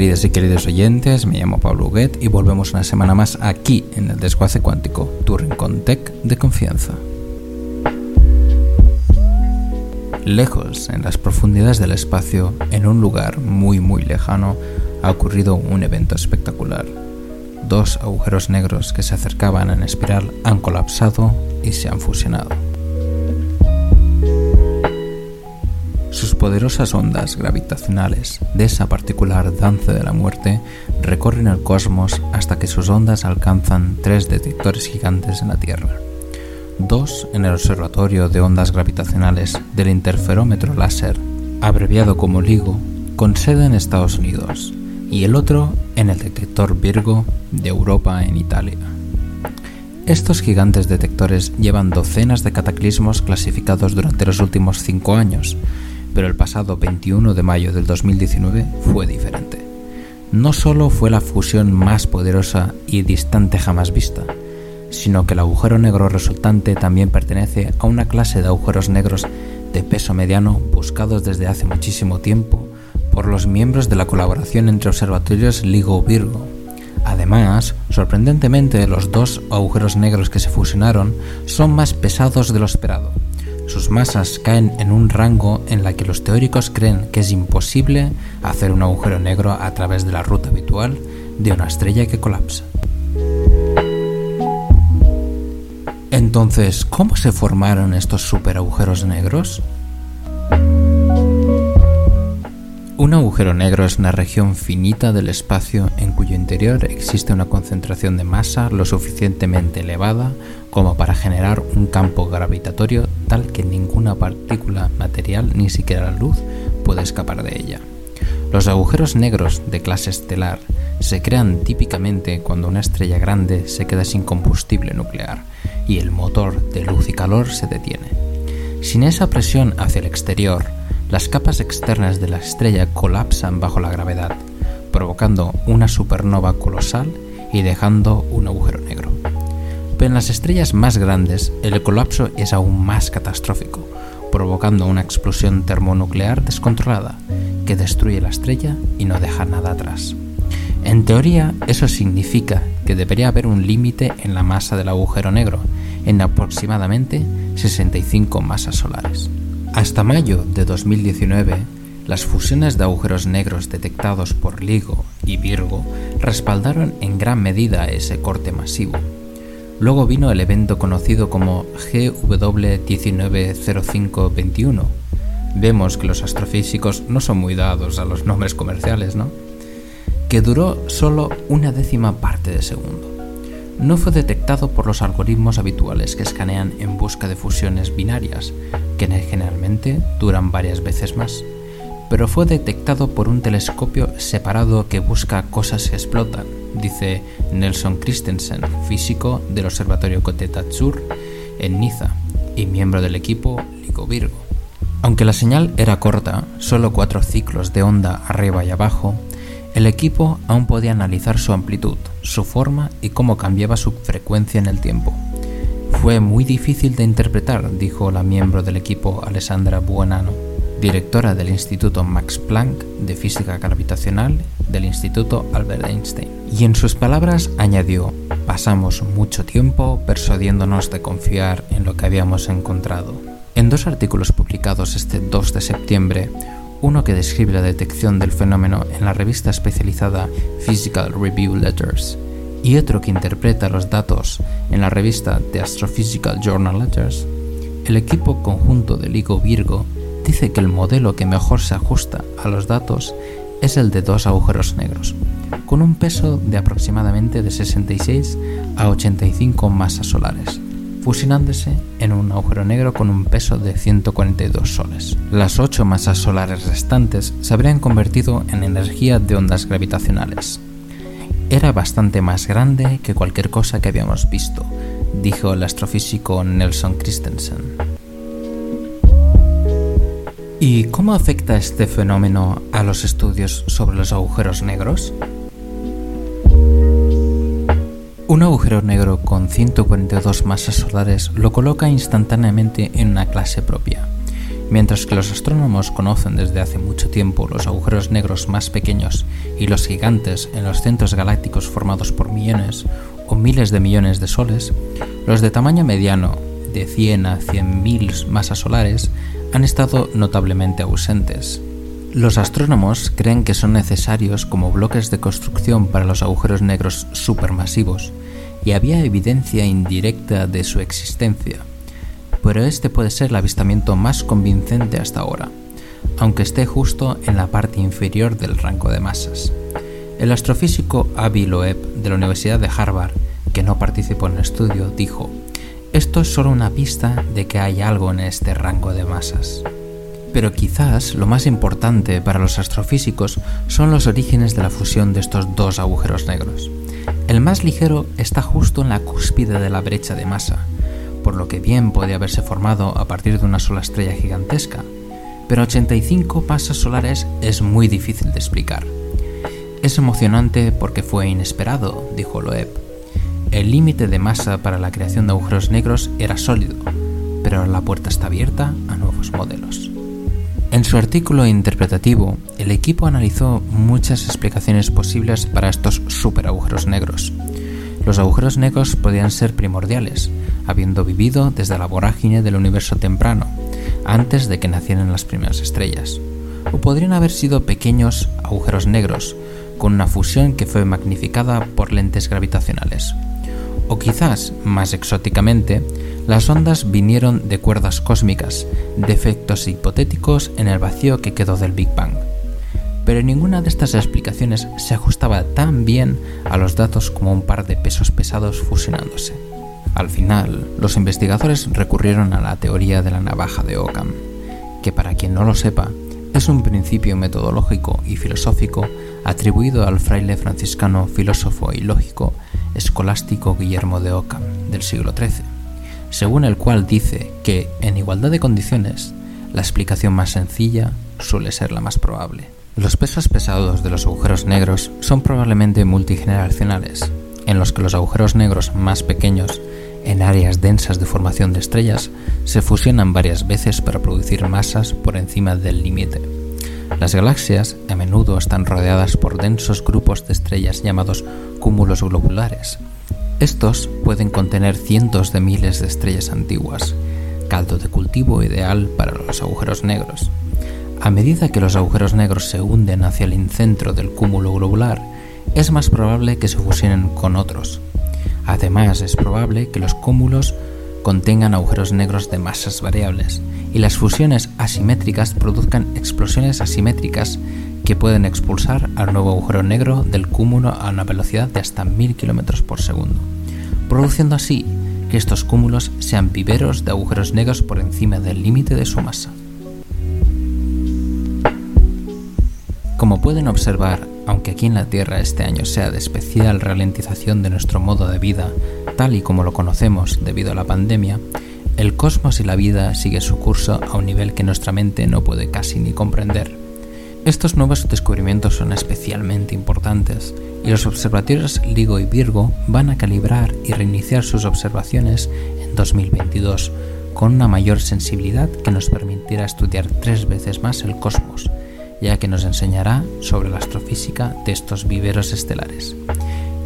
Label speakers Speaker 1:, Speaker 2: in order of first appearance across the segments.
Speaker 1: Queridas y queridos oyentes, me llamo Pablo Huguet y volvemos una semana más aquí en el Desguace Cuántico, tu rincón tech de confianza. Lejos, en las profundidades del espacio, en un lugar muy muy lejano, ha ocurrido un evento espectacular. Dos agujeros negros que se acercaban en espiral han colapsado y se han fusionado. Sus poderosas ondas gravitacionales de esa particular danza de la muerte recorren el cosmos hasta que sus ondas alcanzan tres detectores gigantes en la Tierra. Dos en el Observatorio de Ondas Gravitacionales del Interferómetro Láser, abreviado como LIGO, con sede en Estados Unidos, y el otro en el detector Virgo de Europa en Italia. Estos gigantes detectores llevan docenas de cataclismos clasificados durante los últimos cinco años, pero el pasado 21 de mayo del 2019 fue diferente. No solo fue la fusión más poderosa y distante jamás vista, sino que el agujero negro resultante también pertenece a una clase de agujeros negros de peso mediano buscados desde hace muchísimo tiempo por los miembros de la colaboración entre observatorios LIGO-Virgo. Además, sorprendentemente, los dos agujeros negros que se fusionaron son más pesados de lo esperado sus masas caen en un rango en la que los teóricos creen que es imposible hacer un agujero negro a través de la ruta habitual de una estrella que colapsa. Entonces, ¿cómo se formaron estos superagujeros negros? Un agujero negro es una región finita del espacio en cuyo interior existe una concentración de masa lo suficientemente elevada como para generar un campo gravitatorio tal que ninguna partícula material, ni siquiera la luz, puede escapar de ella. Los agujeros negros de clase estelar se crean típicamente cuando una estrella grande se queda sin combustible nuclear y el motor de luz y calor se detiene. Sin esa presión hacia el exterior, las capas externas de la estrella colapsan bajo la gravedad, provocando una supernova colosal y dejando un agujero negro. Pero en las estrellas más grandes, el colapso es aún más catastrófico, provocando una explosión termonuclear descontrolada que destruye la estrella y no deja nada atrás. En teoría, eso significa que debería haber un límite en la masa del agujero negro, en aproximadamente 65 masas solares. Hasta mayo de 2019, las fusiones de agujeros negros detectados por LIGO y Virgo respaldaron en gran medida ese corte masivo. Luego vino el evento conocido como GW190521. Vemos que los astrofísicos no son muy dados a los nombres comerciales, ¿no? Que duró solo una décima parte de segundo no fue detectado por los algoritmos habituales que escanean en busca de fusiones binarias, que generalmente duran varias veces más, pero fue detectado por un telescopio separado que busca cosas que explotan, dice Nelson Christensen, físico del Observatorio Kotetachur en Niza y miembro del equipo LIGO Virgo. Aunque la señal era corta, solo cuatro ciclos de onda arriba y abajo, el equipo aún podía analizar su amplitud, su forma y cómo cambiaba su frecuencia en el tiempo. Fue muy difícil de interpretar, dijo la miembro del equipo Alessandra Buonanno, directora del Instituto Max Planck de Física Gravitacional del Instituto Albert Einstein. Y en sus palabras añadió, pasamos mucho tiempo persuadiéndonos de confiar en lo que habíamos encontrado. En dos artículos publicados este 2 de septiembre, uno que describe la detección del fenómeno en la revista especializada Physical Review Letters y otro que interpreta los datos en la revista The Astrophysical Journal Letters, el equipo conjunto de LIGO Virgo dice que el modelo que mejor se ajusta a los datos es el de dos agujeros negros, con un peso de aproximadamente de 66 a 85 masas solares fusionándose en un agujero negro con un peso de 142 soles. Las ocho masas solares restantes se habrían convertido en energía de ondas gravitacionales. Era bastante más grande que cualquier cosa que habíamos visto, dijo el astrofísico Nelson Christensen. ¿Y cómo afecta este fenómeno a los estudios sobre los agujeros negros? Un agujero negro con 142 masas solares lo coloca instantáneamente en una clase propia, Mientras que los astrónomos conocen desde hace mucho tiempo los agujeros negros más pequeños y los gigantes en los centros galácticos formados por millones o miles de millones de soles, los de tamaño mediano, de 100 a 100.000 masas solares, han estado notablemente ausentes. Los astrónomos creen que son necesarios como bloques de construcción para los agujeros negros supermasivos, y había evidencia indirecta de su existencia pero este puede ser el avistamiento más convincente hasta ahora, aunque esté justo en la parte inferior del rango de masas. El astrofísico Avi Loeb de la Universidad de Harvard, que no participó en el estudio, dijo, esto es solo una pista de que hay algo en este rango de masas. Pero quizás lo más importante para los astrofísicos son los orígenes de la fusión de estos dos agujeros negros. El más ligero está justo en la cúspide de la brecha de masa, por lo que bien puede haberse formado a partir de una sola estrella gigantesca, pero 85 pasas solares es muy difícil de explicar. Es emocionante porque fue inesperado, dijo Loeb. El límite de masa para la creación de agujeros negros era sólido, pero la puerta está abierta a nuevos modelos. En su artículo interpretativo, el equipo analizó muchas explicaciones posibles para estos superagujeros negros. Los agujeros negros podían ser primordiales, habiendo vivido desde la vorágine del universo temprano, antes de que nacieran las primeras estrellas. O podrían haber sido pequeños agujeros negros, con una fusión que fue magnificada por lentes gravitacionales. O quizás, más exóticamente, las ondas vinieron de cuerdas cósmicas, de efectos hipotéticos en el vacío que quedó del Big Bang. Pero ninguna de estas explicaciones se ajustaba tan bien a los datos como un par de pesos pesados fusionándose. Al final, los investigadores recurrieron a la teoría de la navaja de Occam, que para quien no lo sepa, es un principio metodológico y filosófico atribuido al fraile franciscano, filósofo y lógico escolástico Guillermo de Occam del siglo XIII, según el cual dice que, en igualdad de condiciones, la explicación más sencilla suele ser la más probable. Los pesos pesados de los agujeros negros son probablemente multigeneracionales, en los que los agujeros negros más pequeños en áreas densas de formación de estrellas se fusionan varias veces para producir masas por encima del límite. Las galaxias a menudo están rodeadas por densos grupos de estrellas llamados cúmulos globulares. Estos pueden contener cientos de miles de estrellas antiguas, caldo de cultivo ideal para los agujeros negros. A medida que los agujeros negros se hunden hacia el incentro del cúmulo globular, es más probable que se fusionen con otros, Además, es probable que los cúmulos contengan agujeros negros de masas variables y las fusiones asimétricas produzcan explosiones asimétricas que pueden expulsar al nuevo agujero negro del cúmulo a una velocidad de hasta 1000 km por segundo, produciendo así que estos cúmulos sean viveros de agujeros negros por encima del límite de su masa. Como pueden observar, aunque aquí en la Tierra este año sea de especial ralentización de nuestro modo de vida, tal y como lo conocemos debido a la pandemia, el cosmos y la vida sigue su curso a un nivel que nuestra mente no puede casi ni comprender. Estos nuevos descubrimientos son especialmente importantes y los observatorios LIGO y Virgo van a calibrar y reiniciar sus observaciones en 2022 con una mayor sensibilidad que nos permitirá estudiar tres veces más el cosmos ya que nos enseñará sobre la astrofísica de estos viveros estelares.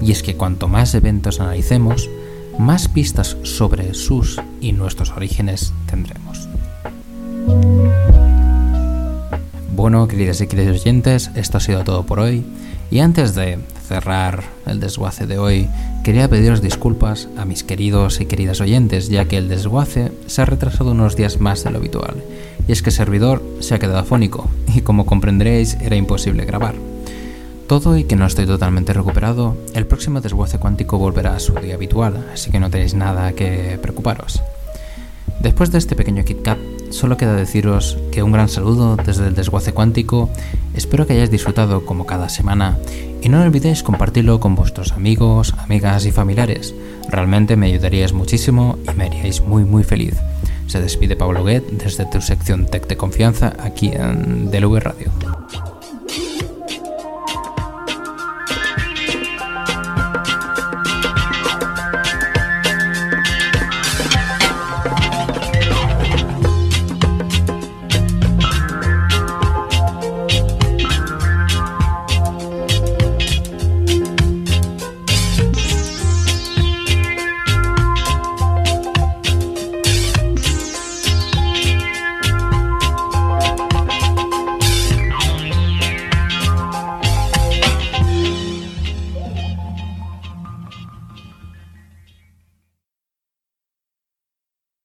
Speaker 1: Y es que cuanto más eventos analicemos, más pistas sobre sus y nuestros orígenes tendremos. Bueno, queridas y queridos oyentes, esto ha sido todo por hoy. Y antes de cerrar el desguace de hoy, quería pediros disculpas a mis queridos y queridas oyentes, ya que el desguace se ha retrasado unos días más de lo habitual y es que el servidor se ha quedado afónico y como comprenderéis era imposible grabar. Todo y que no estoy totalmente recuperado, el próximo desguace cuántico volverá a su día habitual, así que no tenéis nada que preocuparos. Después de este pequeño KitKat, solo queda deciros que un gran saludo desde el desguace cuántico, espero que hayáis disfrutado como cada semana y no olvidéis compartirlo con vuestros amigos, amigas y familiares, realmente me ayudaríais muchísimo y me haríais muy muy feliz. Se despide Pablo Guet desde tu sección Tech de Confianza aquí en DLV Radio.